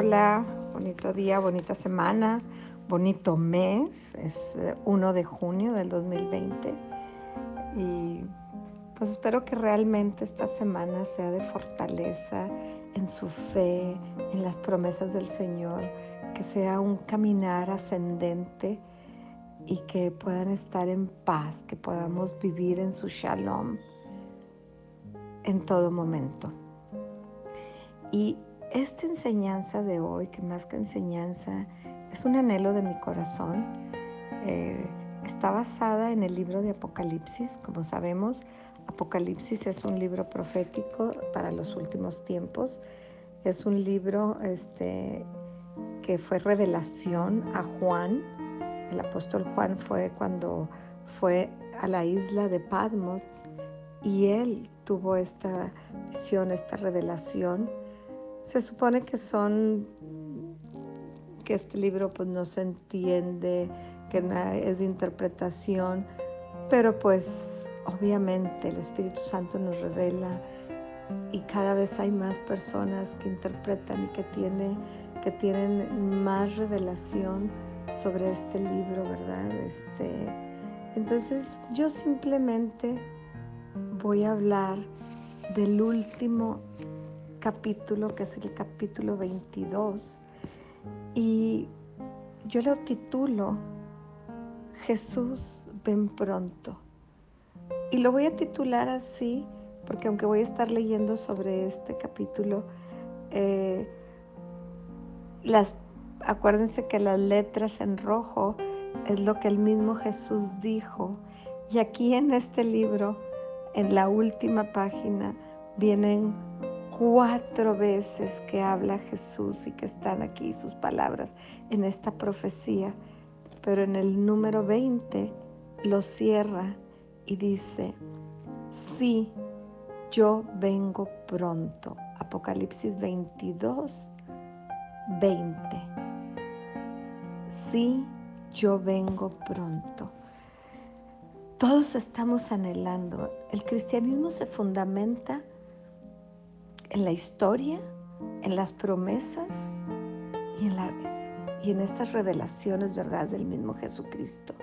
Hola, bonito día, bonita semana, bonito mes. Es 1 eh, de junio del 2020 y pues espero que realmente esta semana sea de fortaleza en su fe, en las promesas del Señor, que sea un caminar ascendente y que puedan estar en paz, que podamos vivir en su shalom en todo momento. Y esta enseñanza de hoy, que más que enseñanza, es un anhelo de mi corazón, eh, está basada en el libro de Apocalipsis. Como sabemos, Apocalipsis es un libro profético para los últimos tiempos. Es un libro este, que fue revelación a Juan. El apóstol Juan fue cuando fue a la isla de Patmos y él tuvo esta visión, esta revelación se supone que son, que este libro pues no se entiende, que es de interpretación, pero pues obviamente el Espíritu Santo nos revela y cada vez hay más personas que interpretan y que, tiene, que tienen más revelación sobre este libro, ¿verdad? Este, entonces yo simplemente voy a hablar del último capítulo, que es el capítulo 22, y yo lo titulo Jesús ven pronto. Y lo voy a titular así, porque aunque voy a estar leyendo sobre este capítulo, eh, las, acuérdense que las letras en rojo es lo que el mismo Jesús dijo. Y aquí en este libro, en la última página, vienen cuatro veces que habla Jesús y que están aquí sus palabras en esta profecía, pero en el número 20 lo cierra y dice, sí, yo vengo pronto. Apocalipsis 22, 20. Sí, yo vengo pronto. Todos estamos anhelando. El cristianismo se fundamenta en la historia, en las promesas y en, estas revelaciones, ¿verdad?, del mismo Jesucristo.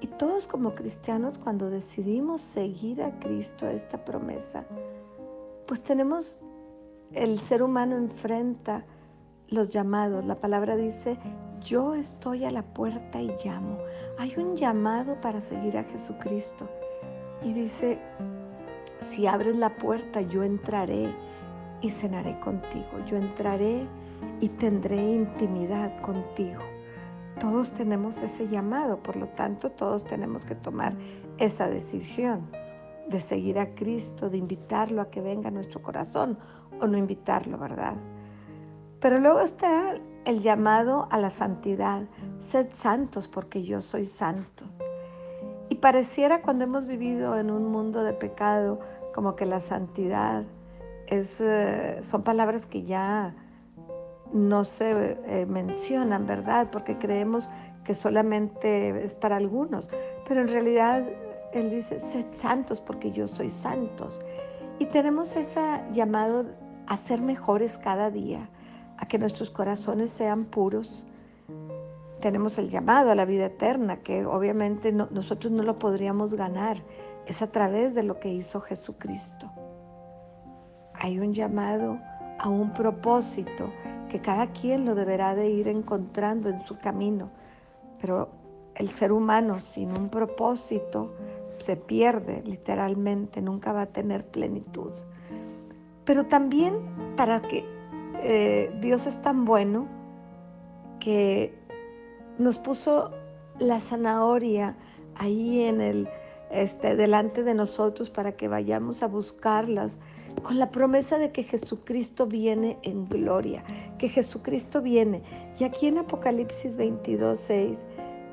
Y todos como cristianos, cuando decidimos seguir a Cristo, a esta promesa, pues tenemos, el ser humano enfrenta los llamados. La palabra dice, yo estoy a la puerta y llamo. Hay un llamado para seguir a Jesucristo. Y dice, si abres la puerta, yo entraré y cenaré contigo. Yo entraré y tendré intimidad contigo. Todos tenemos ese llamado, por lo tanto todos tenemos que tomar esa decisión de seguir a Cristo, de invitarlo a que venga a nuestro corazón o no invitarlo, ¿verdad? Pero luego está el llamado a la santidad. Sed santos porque yo soy santo. Y pareciera cuando hemos vivido en un mundo de pecado como que la santidad eh, son palabras que ya no se eh, mencionan, ¿verdad? Porque creemos que solamente es para algunos, pero en realidad Él dice, sed santos porque yo soy santos. Y tenemos ese llamado a ser mejores cada día, a que nuestros corazones sean puros. Tenemos el llamado a la vida eterna, que obviamente nosotros no lo podríamos ganar, es a través de lo que hizo Jesucristo hay un llamado a un propósito que cada quien lo deberá de ir encontrando en su camino. Pero el ser humano sin un propósito se pierde literalmente, nunca va a tener plenitud. Pero también para que eh, Dios es tan bueno que nos puso la zanahoria ahí en el este, delante de nosotros para que vayamos a buscarlas con la promesa de que Jesucristo viene en gloria, que Jesucristo viene. Y aquí en Apocalipsis 22, 6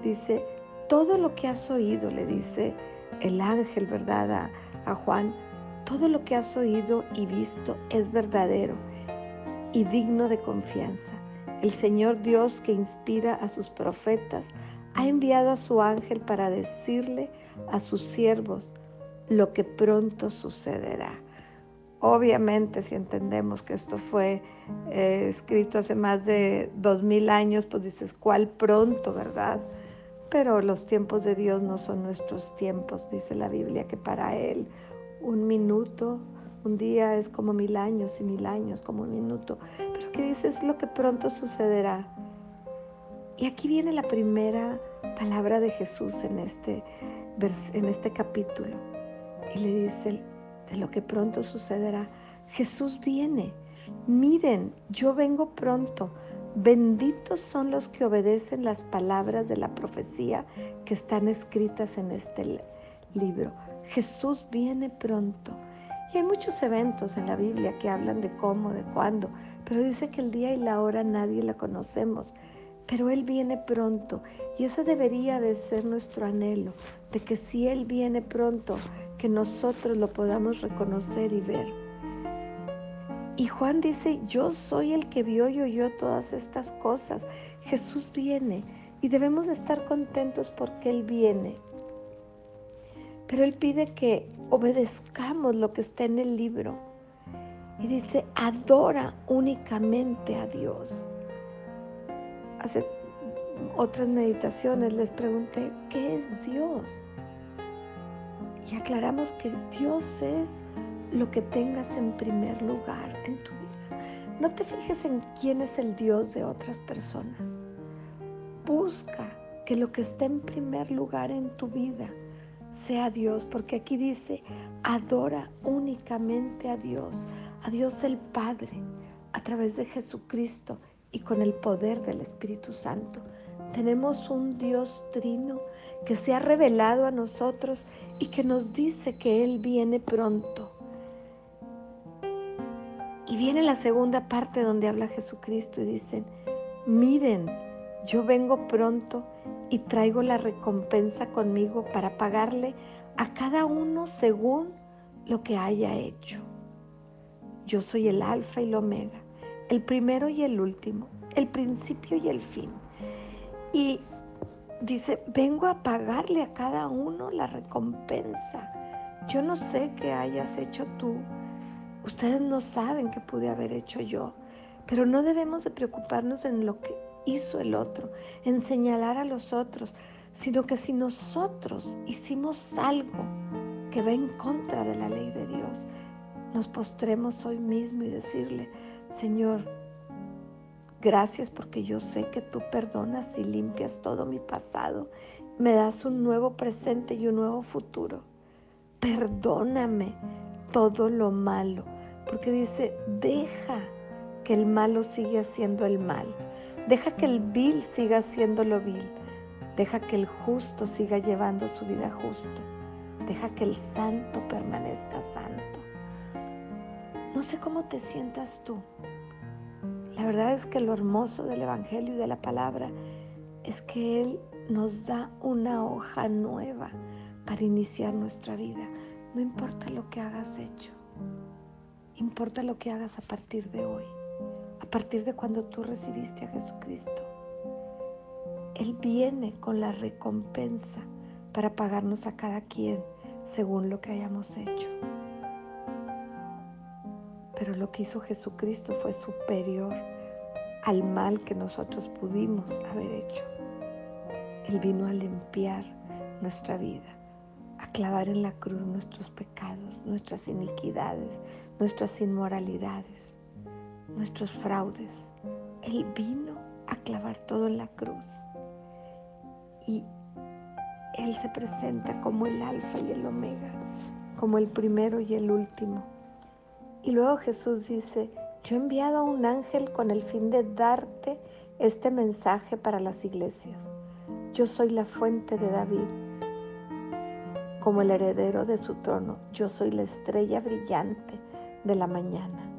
dice, todo lo que has oído, le dice el ángel, ¿verdad? A, Juan, todo lo que has oído y visto es verdadero y digno de confianza. El Señor Dios que inspira a sus profetas ha enviado a su ángel para decirle a sus siervos lo que pronto sucederá. Obviamente, si entendemos que esto fue eh, escrito hace más de dos mil años, pues dices, ¿cuál pronto, verdad? Pero los tiempos de Dios no son nuestros tiempos, dice la Biblia, que para Él un minuto, un día es como mil años y mil años como un minuto. Pero que dice es lo que pronto sucederá. Y aquí viene la primera palabra de Jesús en este, en este capítulo. Y le dice, de lo que pronto sucederá. Jesús viene. Miren, yo vengo pronto. Benditos son los que obedecen las palabras de la profecía que están escritas en este libro. Jesús viene pronto. Y hay muchos eventos en la Biblia que hablan de cómo, de cuándo, pero dice que el día y la hora nadie la conocemos. Pero Él viene pronto y ese debería de ser nuestro anhelo, de que si Él viene pronto, que nosotros lo podamos reconocer y ver. Y Juan dice, yo soy el que vio y oyó todas estas cosas. Jesús viene y debemos estar contentos porque Él viene. Pero Él pide que obedezcamos lo que está en el libro. Y dice, adora únicamente a Dios. Hace otras meditaciones les pregunté, ¿qué es Dios? y aclaramos que Dios es lo que tengas en primer lugar en tu vida. No te fijes en quién es el Dios de otras personas. Busca que lo que esté en primer lugar en tu vida sea Dios, porque aquí dice, adora únicamente a Dios, a Dios el Padre, a través de Jesucristo y con el poder del Espíritu Santo. Tenemos un Dios trino que se ha revelado a nosotros y que nos dice que Él viene pronto. Y viene la segunda parte donde habla Jesucristo y dicen, miren, yo vengo pronto y traigo la recompensa conmigo para pagarle a cada uno según lo que haya hecho. Yo soy el alfa y el omega, el primero y el último, el principio y el fin. Y dice, vengo a pagarle a cada uno la recompensa. Yo no sé qué hayas hecho tú. Ustedes no saben qué pude haber hecho yo. Pero no debemos de preocuparnos en lo que hizo el otro, en señalar a los otros, sino que si nosotros hicimos algo que va en contra de la ley de Dios, nos postremos hoy mismo y decirle, Señor, Gracias porque yo sé que tú perdonas y limpias todo mi pasado. Me das un nuevo presente y un nuevo futuro. Perdóname todo lo malo. Porque dice, deja que el malo siga siendo el mal. Deja que el vil siga siendo lo vil. Deja que el justo siga llevando su vida justo. Deja que el santo permanezca santo. No sé cómo te sientas tú. La verdad es que lo hermoso del Evangelio y de la palabra es que Él nos da una hoja nueva para iniciar nuestra vida. No importa lo que hagas hecho, importa lo que hagas a partir de hoy, a partir de cuando tú recibiste a Jesucristo. Él viene con la recompensa para pagarnos a cada quien según lo que hayamos hecho. Pero lo que hizo Jesucristo fue superior al mal que nosotros pudimos haber hecho. Él vino a limpiar nuestra vida, a clavar en la cruz nuestros pecados, nuestras iniquidades, nuestras inmoralidades, nuestros fraudes. Él vino a clavar todo en la cruz. Y Él se presenta como el alfa y el omega, como el primero y el último y luego Jesús dice, yo he enviado a un ángel con el fin de darte este mensaje para las iglesias. Yo soy la fuente de David, como el heredero de su trono. Yo soy la estrella brillante de la mañana.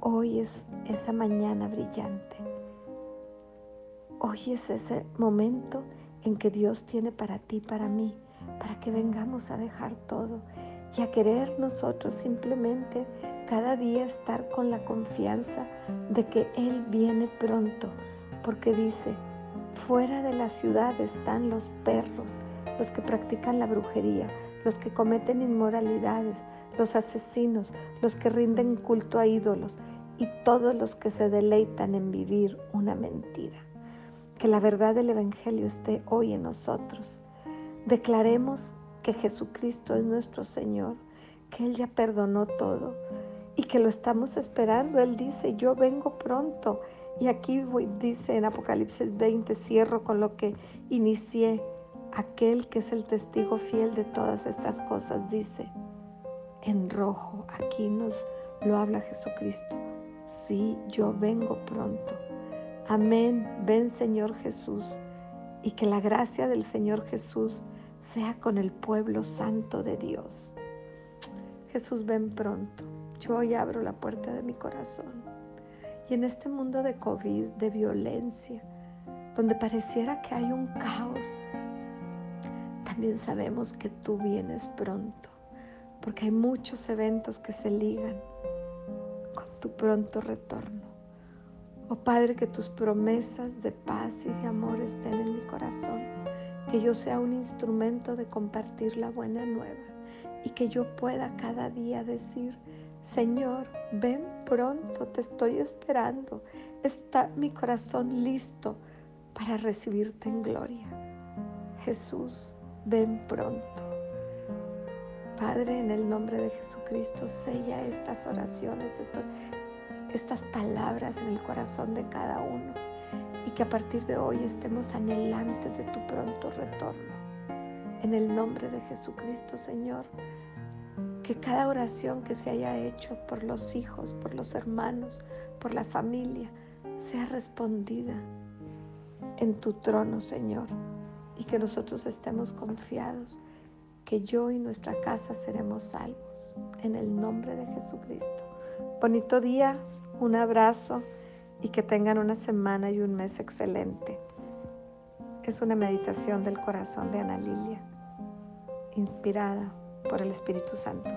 Hoy es esa mañana brillante. Hoy es ese momento en que Dios tiene para ti, para mí, para que vengamos a dejar todo y a querer nosotros simplemente cada día estar con la confianza de que Él viene pronto, porque dice, fuera de la ciudad están los perros, los que practican la brujería, los que cometen inmoralidades, los asesinos, los que rinden culto a ídolos y todos los que se deleitan en vivir una mentira. Que la verdad del Evangelio esté hoy en nosotros. Declaremos que Jesucristo es nuestro Señor, que Él ya perdonó todo y que lo estamos esperando. Él dice, yo vengo pronto. Y aquí dice en Apocalipsis 20, cierro con lo que inicié, aquel que es el testigo fiel de todas estas cosas, dice, en rojo, aquí nos lo habla Jesucristo, sí, yo vengo pronto. Amén, ven Señor Jesús, y que la gracia del Señor Jesús sea con el pueblo santo de Dios. Jesús, ven pronto. Yo hoy abro la puerta de mi corazón. Y en este mundo de COVID, de violencia, donde pareciera que hay un caos, también sabemos que tú vienes pronto, porque hay muchos eventos que se ligan con tu pronto retorno. Oh Padre, que tus promesas de paz y de amor estén en mi corazón, que yo sea un instrumento de compartir la buena nueva y que yo pueda cada día decir, Señor, ven pronto, te estoy esperando. Está mi corazón listo para recibirte en gloria. Jesús, ven pronto. Padre, en el nombre de Jesucristo, sella estas oraciones, estas palabras en el corazón de cada uno y que a partir de hoy estemos anhelantes de tu pronto retorno. En el nombre de Jesucristo, Señor, que cada oración que se haya hecho por los hijos, por los hermanos, por la familia, sea respondida en tu trono, Señor, y que nosotros estemos confiados que yo y nuestra casa seremos salvos. En el nombre de Jesucristo. Bonito día, un abrazo y que tengan una semana y un mes excelente. Es una meditación del corazón de Ana Lilia, inspirada por el Espíritu Santo.